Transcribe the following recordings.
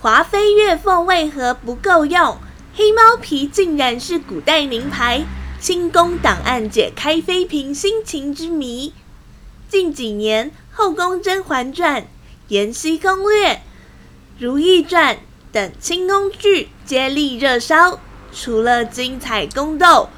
华妃月凤为何不够用？黑猫皮竟然是古代名牌。清宫档案解开妃嫔心情之谜。近几年，《后宫甄嬛传》《延禧攻略》《如懿传》等清宫剧接力热烧，除了精彩宫斗，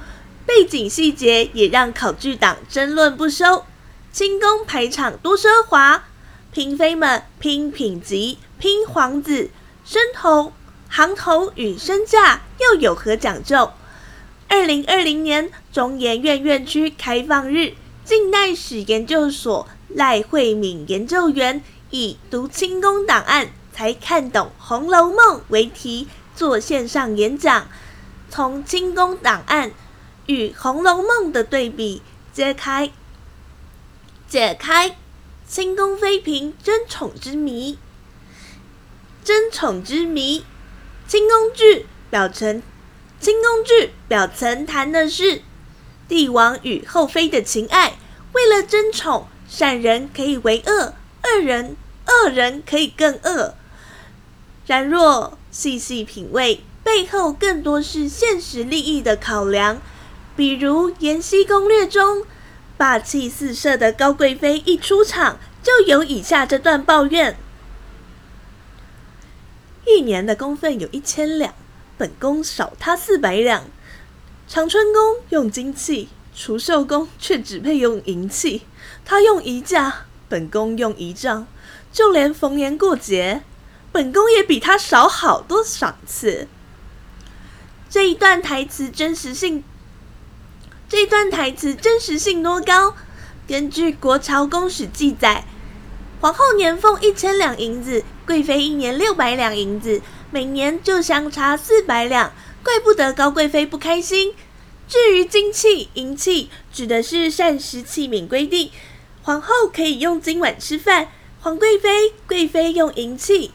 背景细节也让考据党争论不休。清宫排场多奢华，嫔妃们拼品级、拼皇子。身头、行头与身价又有何讲究？二零二零年中研院院区开放日，近代史研究所赖慧敏研究员以“读清宫档案才看懂《红楼梦》”为题做线上演讲，从清宫档案与《红楼梦》的对比揭开解开清宫妃嫔争宠之谜。争宠之谜，清宫剧表层，清宫剧表层谈的是帝王与后妃的情爱。为了争宠，善人可以为恶，恶人恶人可以更恶。然若细细品味，背后更多是现实利益的考量。比如《延禧攻略》中，霸气四射的高贵妃一出场，就有以下这段抱怨。一年的宫分有一千两，本宫少他四百两。长春宫用金器，除寿宫却只配用银器。他用仪架，本宫用仪仗。就连逢年过节，本宫也比他少好多赏赐。这一段台词真实性，这一段台词真实性多高？根据《国朝宫史》记载。皇后年俸一千两银子，贵妃一年六百两银子，每年就相差四百两，怪不得高贵妃不开心。至于金器、银器，指的是膳食器皿规定，皇后可以用金碗吃饭，皇贵妃、贵妃用银器，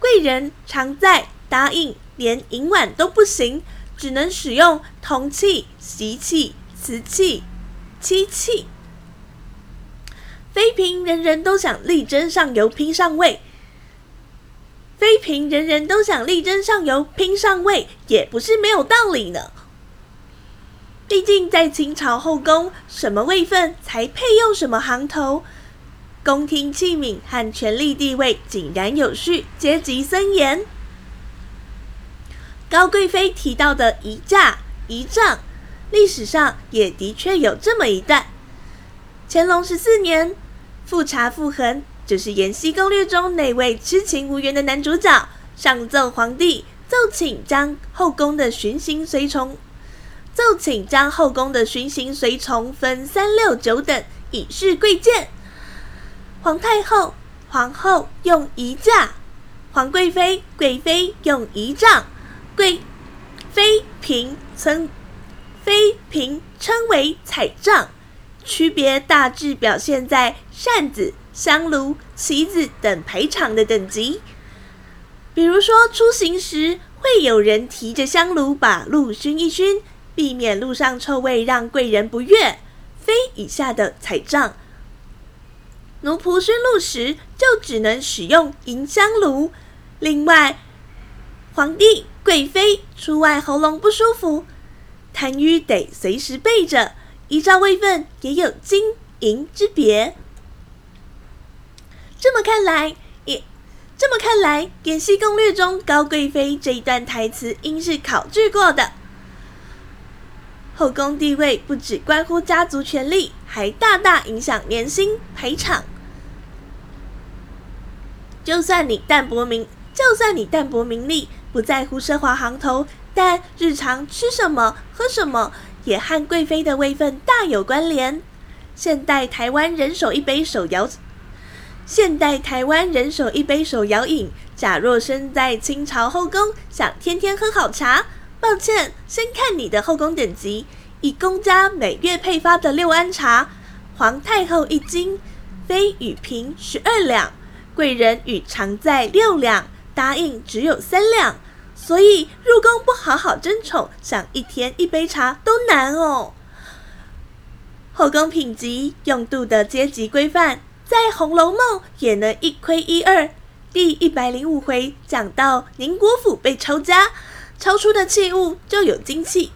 贵人常在答应连银碗都不行，只能使用铜器、锡器、瓷器、漆器。妃嫔人人都想力争上游拼上位，妃嫔人人都想力争上游拼上位，也不是没有道理呢。毕竟在清朝后宫，什么位分才配用什么行头，宫廷器皿和权力地位井然有序，阶级森严。高贵妃提到的一架、一丈，历史上也的确有这么一段。乾隆十四年。富察傅恒就是《延禧攻略》中那位痴情无缘的男主角，上奏皇帝，奏请将后宫的巡行随从，奏请将后宫的巡行随从分三六九等，以示贵贱。皇太后、皇后用仪架，皇贵妃、贵妃用仪仗，贵妃嫔称妃嫔称为彩杖。区别大致表现在扇子、香炉、旗子等陪场的等级。比如说，出行时会有人提着香炉把路熏一熏，避免路上臭味让贵人不悦。妃以下的彩杖，奴仆熏路时就只能使用银香炉。另外，皇帝、贵妃出外喉咙不舒服，痰盂得随时备着。依照位分也有金银之别。这么看来，也这么看来，《延禧攻略》中高贵妃这一段台词应是考据过的。后宫地位不只关乎家族权力，还大大影响年薪赔偿。就算你淡泊名，就算你淡泊名利，不在乎奢华行头，但日常吃什么、喝什么。也和贵妃的位分大有关联。现代台湾人手一杯手摇，现代台湾人手一杯手摇饮。假若身在清朝后宫，想天天喝好茶，抱歉，先看你的后宫等级。以公家每月配发的六安茶，皇太后一斤，妃与嫔十二两，贵人与常在六两，答应只有三两。所以入宫不好好争宠，想一天一杯茶都难哦。后宫品级用度的阶级规范，在《红楼梦》也能一窥一二。第一百零五回讲到宁国府被抄家，抄出的器物就有金器。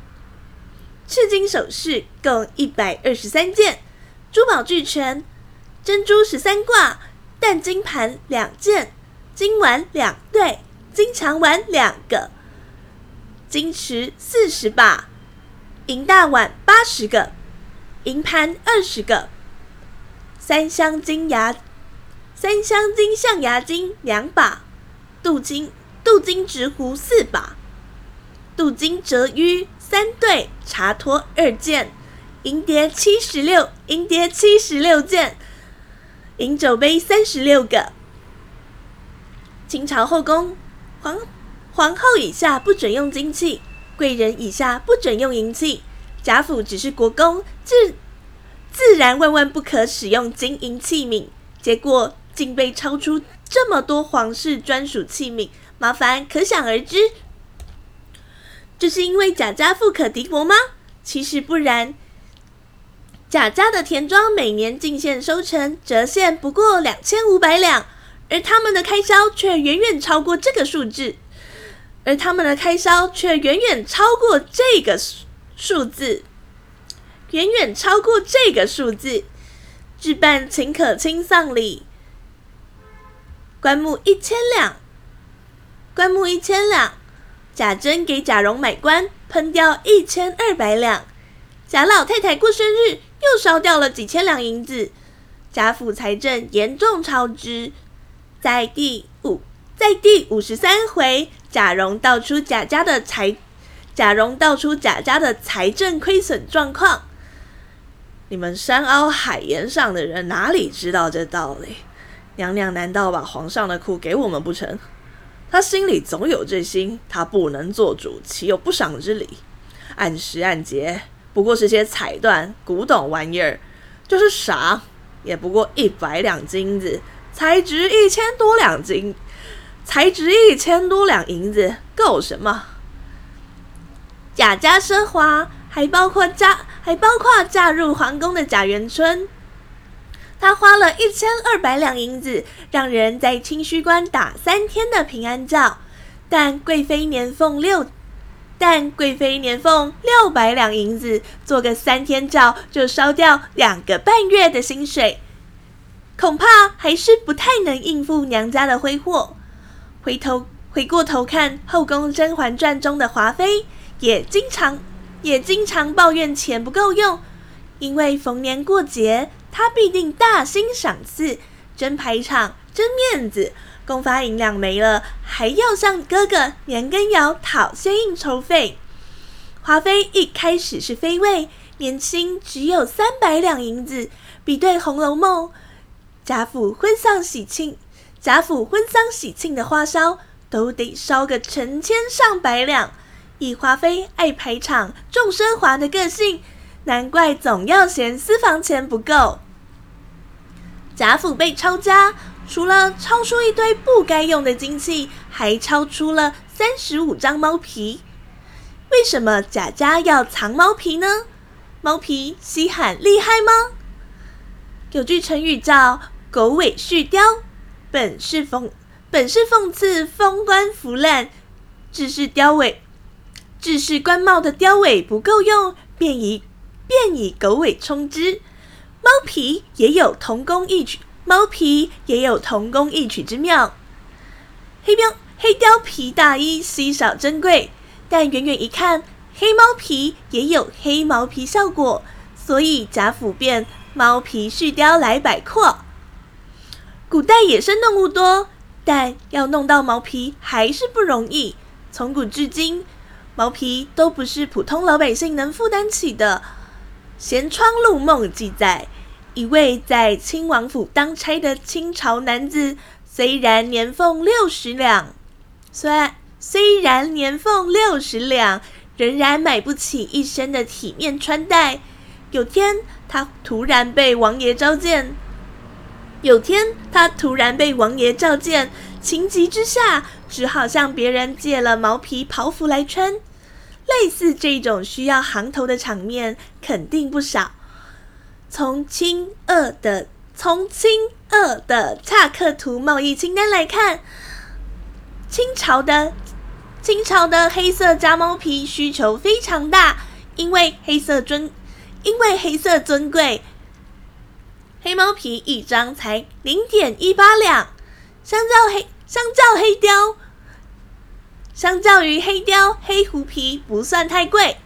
赤金首饰共一百二十三件，珠宝俱全，珍珠十三挂，淡金盘两件，金碗两对，金长碗两个，金池四十把，银大碗八十个，银盘二十个，三镶金牙，三镶金象牙金两把，镀金镀金直壶四把，镀金折盂。三对茶托二件，银碟七十六，银碟七十六件，银酒杯三十六个。清朝后宫，皇皇后以下不准用金器，贵人以下不准用银器。贾府只是国公，自自然万万不可使用金银器皿。结果竟被抄出这么多皇室专属器皿，麻烦可想而知。这是因为贾家富可敌国吗？其实不然。贾家的田庄每年进献收成折现不过两千五百两，而他们的开销却远远超过这个数字，而他们的开销却远远超过这个数字，远远超过这个数字。置办秦可卿丧礼，棺木一千两，棺木一千两。贾珍给贾蓉买棺，喷掉一千二百两；贾老太太过生日，又烧掉了几千两银子。贾府财政严重超支。在第五，在第五十三回，贾蓉道出贾家的财，贾蓉道出贾家的财政亏损状况。你们山凹海盐上的人哪里知道这道理？娘娘难道把皇上的库给我们不成？他心里总有这心，他不能做主，岂有不赏之理？按时按节，不过是些彩缎、古董玩意儿，就是赏，也不过一百两金子，才值一千多两金，才值一千多两银子，够什么？贾家奢华，还包括嫁，还包括嫁入皇宫的贾元春。他花了一千二百两银子，让人在清虚观打三天的平安醮，但贵妃年俸六，但贵妃年俸六百两银子，做个三天醮就烧掉两个半月的薪水，恐怕还是不太能应付娘家的挥霍。回头回过头看《后宫甄嬛传》中的华妃，也经常也经常抱怨钱不够用，因为逢年过节。他必定大兴赏赐，争排场，争面子，公发银两没了，还要向哥哥年羹尧讨些应酬费。华妃一开始是妃位，年薪只有三百两银子，比对《红楼梦》，贾府婚丧喜庆，贾府婚丧喜庆的花销都得烧个成千上百两。以华妃爱排场、重奢华的个性。难怪总要嫌私房钱不够。贾府被抄家，除了抄出一堆不该用的金器，还抄出了三十五张猫皮。为什么贾家要藏猫皮呢？猫皮稀罕厉害吗？有句成语叫“狗尾续貂”，本是讽本是讽刺封官腐烂，只是貂尾，制式官帽的貂尾不够用，便以。便以狗尾充之，猫皮也有同工异曲，猫皮也有同工异曲之妙。黑貂黑貂皮大衣稀少珍贵，但远远一看，黑猫皮也有黑毛皮效果，所以贾府便猫皮续貂来摆阔。古代野生动物多，但要弄到毛皮还是不容易。从古至今，毛皮都不是普通老百姓能负担起的。《闲窗录梦》记载，一位在亲王府当差的清朝男子，虽然年俸六十两，虽虽然年俸六十两，仍然买不起一身的体面穿戴。有天，他突然被王爷召见。有天，他突然被王爷召见，情急之下，只好向别人借了毛皮袍服来穿。类似这种需要行头的场面肯定不少。从清二的从清俄的恰克图贸易清单来看，清朝的清朝的黑色家猫皮需求非常大，因为黑色尊，因为黑色尊贵，黑猫皮一张才零点一八两，相较黑相较黑貂，相较于黑貂，黑狐皮不算太贵。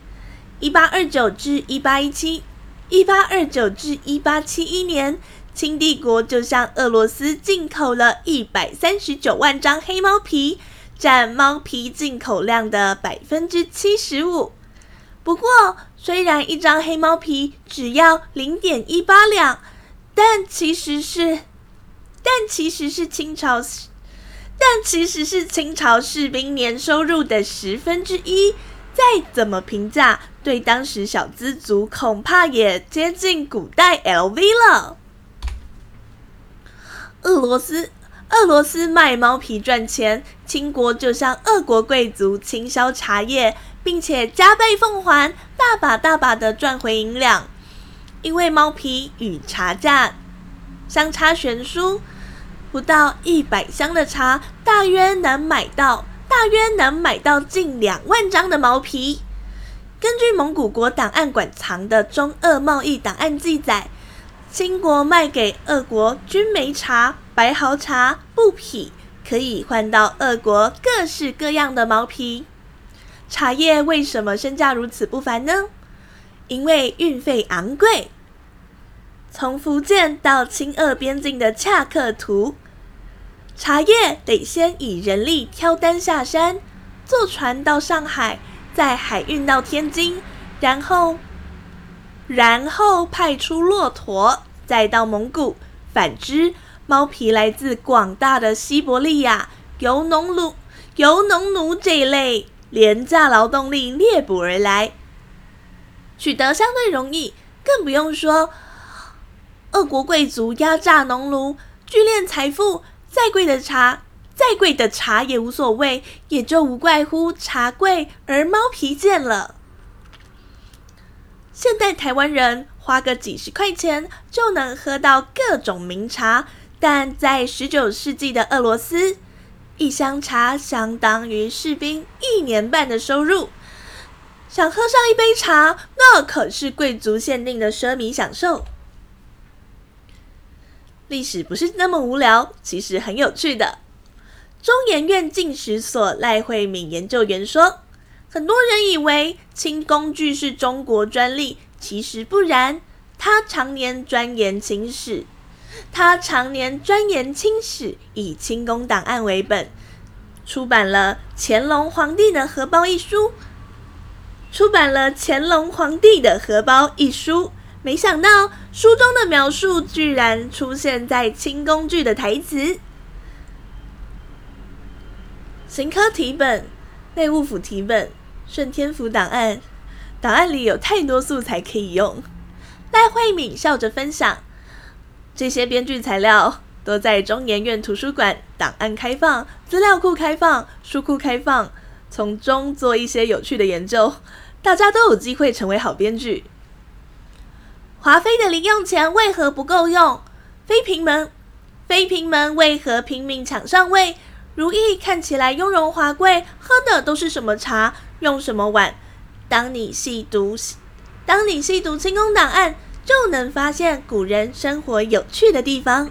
一八二九至一八一七，一八二九至一八七一年。清帝国就向俄罗斯进口了一百三十九万张黑猫皮，占猫皮进口量的百分之七十五。不过，虽然一张黑猫皮只要零点一八两，但其实是，但其实是清朝，但其实是清朝士兵年收入的十分之一。再怎么评价，对当时小资族恐怕也接近古代 LV 了。俄罗斯，俄罗斯卖猫皮赚钱，清国就向俄国贵族倾销茶叶，并且加倍奉还，大把大把的赚回银两。因为猫皮与茶价相差悬殊，不到一百箱的茶，大约能买到大约能买到近两万张的毛皮。根据蒙古国档案馆藏的中俄贸易档案记载。清国卖给俄国军煤茶、白毫茶、布匹，可以换到俄国各式各样的毛皮。茶叶为什么身价如此不凡呢？因为运费昂贵。从福建到清俄边境的恰克图，茶叶得先以人力挑担下山，坐船到上海，再海运到天津，然后。然后派出骆驼，再到蒙古。反之，猫皮来自广大的西伯利亚，由农奴、由农奴这一类廉价劳动力猎捕而来，取得相对容易。更不用说，俄国贵族压榨农奴，聚敛财富，再贵的茶，再贵的茶也无所谓，也就无怪乎茶贵而猫皮贱了。现在台湾人花个几十块钱就能喝到各种名茶，但在十九世纪的俄罗斯，一箱茶相当于士兵一年半的收入。想喝上一杯茶，那可是贵族限定的奢靡享受。历史不是那么无聊，其实很有趣的。中研院进史所赖慧敏研究员说。很多人以为清宫剧是中国专利，其实不然。他常年钻研清史，他常年钻研清史，以清宫档案为本，出版了《乾隆皇帝的荷包》一书。出版了《乾隆皇帝的荷包》一书，没想到书中的描述居然出现在清宫剧的台词。行科题本。内务府题本、顺天府档案，档案里有太多素材可以用。赖慧敏笑着分享，这些编剧材料都在中研院图书馆档案开放、资料库开放、书库开放，从中做一些有趣的研究，大家都有机会成为好编剧。华妃的零用钱为何不够用？妃嫔们，妃嫔们为何拼命抢上位？如意看起来雍容华贵，喝的都是什么茶，用什么碗？当你细读，当你细读清宫档案，就能发现古人生活有趣的地方。